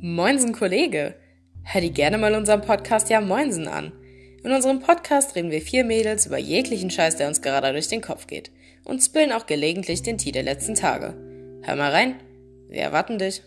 Moinsen, Kollege! Hör dir gerne mal unseren Podcast Ja Moinsen an. In unserem Podcast reden wir vier Mädels über jeglichen Scheiß, der uns gerade durch den Kopf geht. Und spillen auch gelegentlich den Tee der letzten Tage. Hör mal rein, wir erwarten dich.